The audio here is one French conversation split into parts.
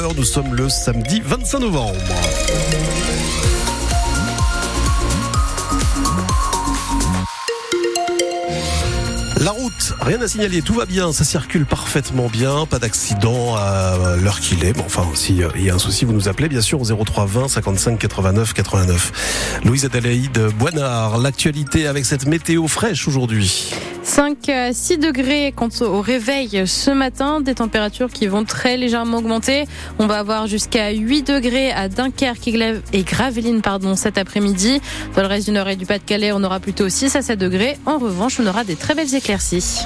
Nous sommes le samedi 25 novembre. La route, rien à signaler, tout va bien, ça circule parfaitement bien, pas d'accident à l'heure qu'il est. Enfin, si il y a un souci, vous nous appelez bien sûr au 03 20 55 89 89. Louise Adelaide Boinard, l'actualité avec cette météo fraîche aujourd'hui. 5 à 6 degrés quant au réveil ce matin, des températures qui vont très légèrement augmenter. On va avoir jusqu'à 8 degrés à Dunkerque et Gravelines pardon, cet après-midi. Dans le reste du nord et du Pas-de-Calais, on aura plutôt 6 à 7 degrés. En revanche, on aura des très belles éclaircies.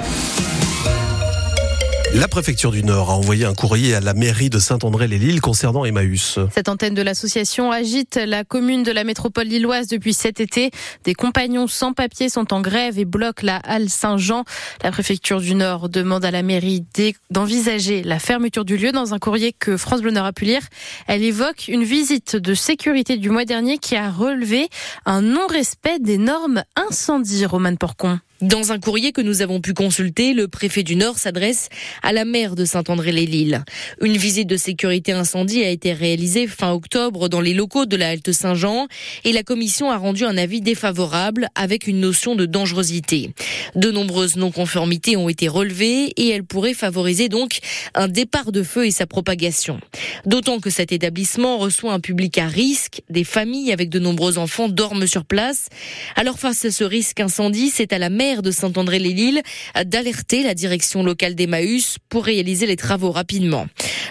La préfecture du Nord a envoyé un courrier à la mairie de Saint-André-les-Lilles concernant Emmaüs. Cette antenne de l'association agite la commune de la métropole lilloise depuis cet été. Des compagnons sans papier sont en grève et bloquent la halle Saint-Jean. La préfecture du Nord demande à la mairie d'envisager la fermeture du lieu dans un courrier que France Bleu a pu lire. Elle évoque une visite de sécurité du mois dernier qui a relevé un non-respect des normes incendie, Romane Porcon. Dans un courrier que nous avons pu consulter, le préfet du Nord s'adresse à la maire de Saint-André-les-Lilles. Une visite de sécurité incendie a été réalisée fin octobre dans les locaux de la Halte Saint-Jean et la commission a rendu un avis défavorable avec une notion de dangerosité. De nombreuses non-conformités ont été relevées et elles pourraient favoriser donc un départ de feu et sa propagation. D'autant que cet établissement reçoit un public à risque, des familles avec de nombreux enfants dorment sur place. Alors face à ce risque incendie, c'est à la maire de Saint-André-les-Lilles d'alerter la direction locale d'Emmaüs pour réaliser les travaux rapidement.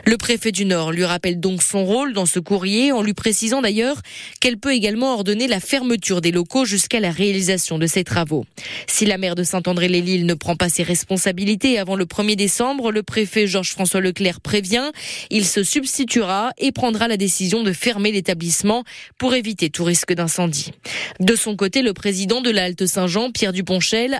Le préfet du Nord lui rappelle donc son rôle dans ce courrier en lui précisant d'ailleurs qu'elle peut également ordonner la fermeture des locaux jusqu'à la réalisation de ces travaux. Si la maire de Saint-André-les-Lilles ne prend pas ses responsabilités avant le 1er décembre, le préfet Georges-François Leclerc prévient, il se substituera et prendra la décision de fermer l'établissement pour éviter tout risque d'incendie. De son côté, le président de la Halte Saint-Jean, Pierre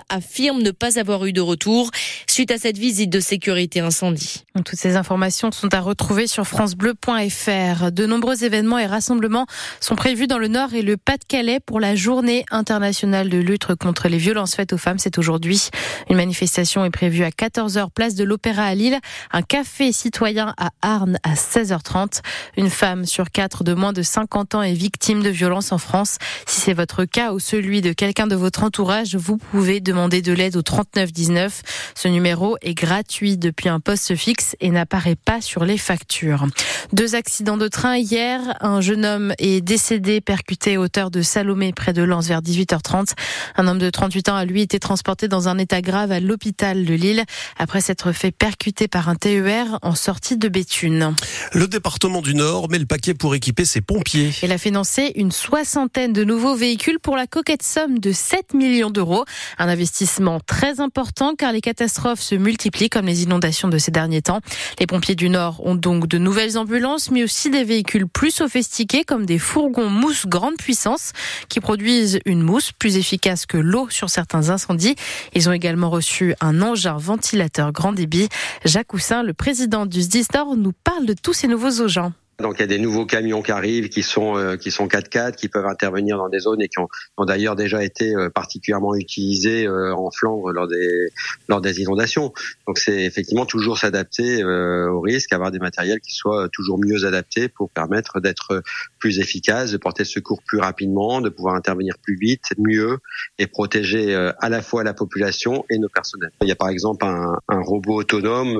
Affirme ne pas avoir eu de retour suite à cette visite de sécurité incendie. Toutes ces informations sont à retrouver sur francebleu.fr. De nombreux événements et rassemblements sont prévus dans le Nord et le Pas-de-Calais pour la journée internationale de lutte contre les violences faites aux femmes. C'est aujourd'hui. Une manifestation est prévue à 14h place de l'Opéra à Lille, un café citoyen à Arnes à 16h30. Une femme sur quatre de moins de 50 ans est victime de violences en France. Si c'est votre cas ou celui de quelqu'un de votre entourage, vous pouvez demander de l'aide au 3919. Ce numéro est gratuit depuis un poste fixe et n'apparaît pas sur les factures. Deux accidents de train hier. Un jeune homme est décédé percuté à hauteur de Salomé près de Lens vers 18h30. Un homme de 38 ans a lui été transporté dans un état grave à l'hôpital de Lille après s'être fait percuter par un TER en sortie de Béthune. Le département du Nord met le paquet pour équiper ses pompiers. Il a financé une soixantaine de nouveaux véhicules pour la coquette somme de 7 millions d'euros. Un investissement très important car les catastrophes se multiplient comme les inondations de ces derniers temps. Les pompiers du Nord ont donc de nouvelles ambulances, mais aussi des véhicules plus sophistiqués comme des fourgons mousse grande puissance qui produisent une mousse plus efficace que l'eau sur certains incendies. Ils ont également reçu un engin ventilateur grand débit. Jacques Houssin, le président du SDIS Nord, nous parle de tous ces nouveaux engins. Donc il y a des nouveaux camions qui arrivent, qui sont euh, qui sont 4x4, qui peuvent intervenir dans des zones et qui ont, ont d'ailleurs déjà été euh, particulièrement utilisés euh, en Flandre lors des lors des inondations. Donc c'est effectivement toujours s'adapter au risque, avoir des matériels qui soient toujours mieux adaptés pour permettre d'être plus efficace, de porter secours plus rapidement, de pouvoir intervenir plus vite, mieux et protéger à la fois la population et nos personnels. Il y a par exemple un, un robot autonome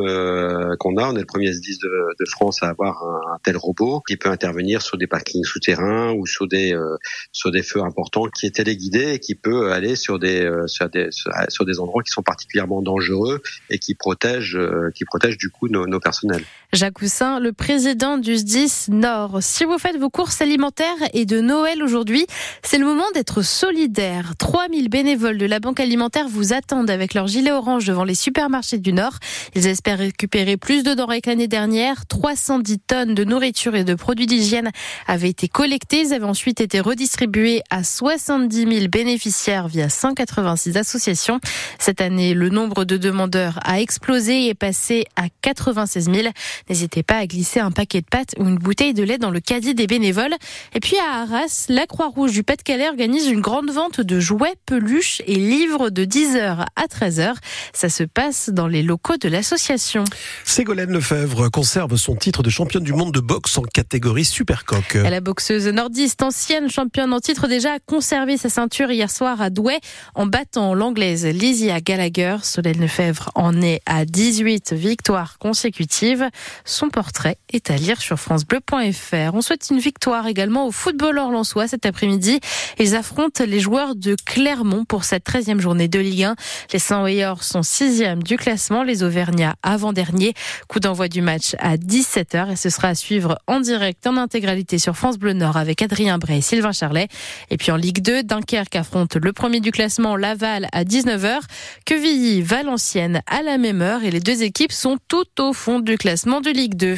qu'on a, on est le premier S10 de, de France à avoir un, un tel robot qui peut intervenir sur des parkings souterrains ou sur des euh, sur des feux importants qui est téléguidé et qui peut aller sur des euh, sur des sur des endroits qui sont particulièrement dangereux et qui protègent euh, qui protègent du coup nos, nos personnels. Jacques Houssin, le président du SDIS Nord. Si vous faites vos courses alimentaires et de Noël aujourd'hui, c'est le moment d'être solidaire. 3000 bénévoles de la Banque alimentaire vous attendent avec leur gilet orange devant les supermarchés du Nord. Ils espèrent récupérer plus de denrées que l'année dernière, 310 tonnes de nourriture et de produits d'hygiène avaient été collectés. Ils avaient ensuite été redistribués à 70 000 bénéficiaires via 186 associations. Cette année, le nombre de demandeurs a explosé et est passé à 96 000. N'hésitez pas à glisser un paquet de pâtes ou une bouteille de lait dans le caddie des bénévoles. Et puis à Arras, la Croix-Rouge du Pas-de-Calais organise une grande vente de jouets, peluches et livres de 10h à 13h. Ça se passe dans les locaux de l'association. Ségolène Lefebvre conserve son titre de championne du monde de boxe en catégorie supercoque. La boxeuse nordiste, ancienne championne en titre, déjà a conservé sa ceinture hier soir à Douai en battant l'anglaise Lysia Gallagher. Solène Lefebvre en est à 18 victoires consécutives. Son portrait est à lire sur francebleu.fr. On souhaite une victoire également au footballeur lensois cet après-midi. Ils affrontent les joueurs de Clermont pour cette 13e journée de Ligue 1. Les Saint-Oyeurs sont 6e du classement, les Auvergnats avant-dernier. Coup d'envoi du match à 17h et ce sera à en direct en intégralité sur France Bleu Nord avec Adrien Bray et Sylvain Charlet. Et puis en Ligue 2, Dunkerque affronte le premier du classement, Laval à 19h. Quevilly, Valenciennes à la même heure et les deux équipes sont tout au fond du classement de Ligue 2.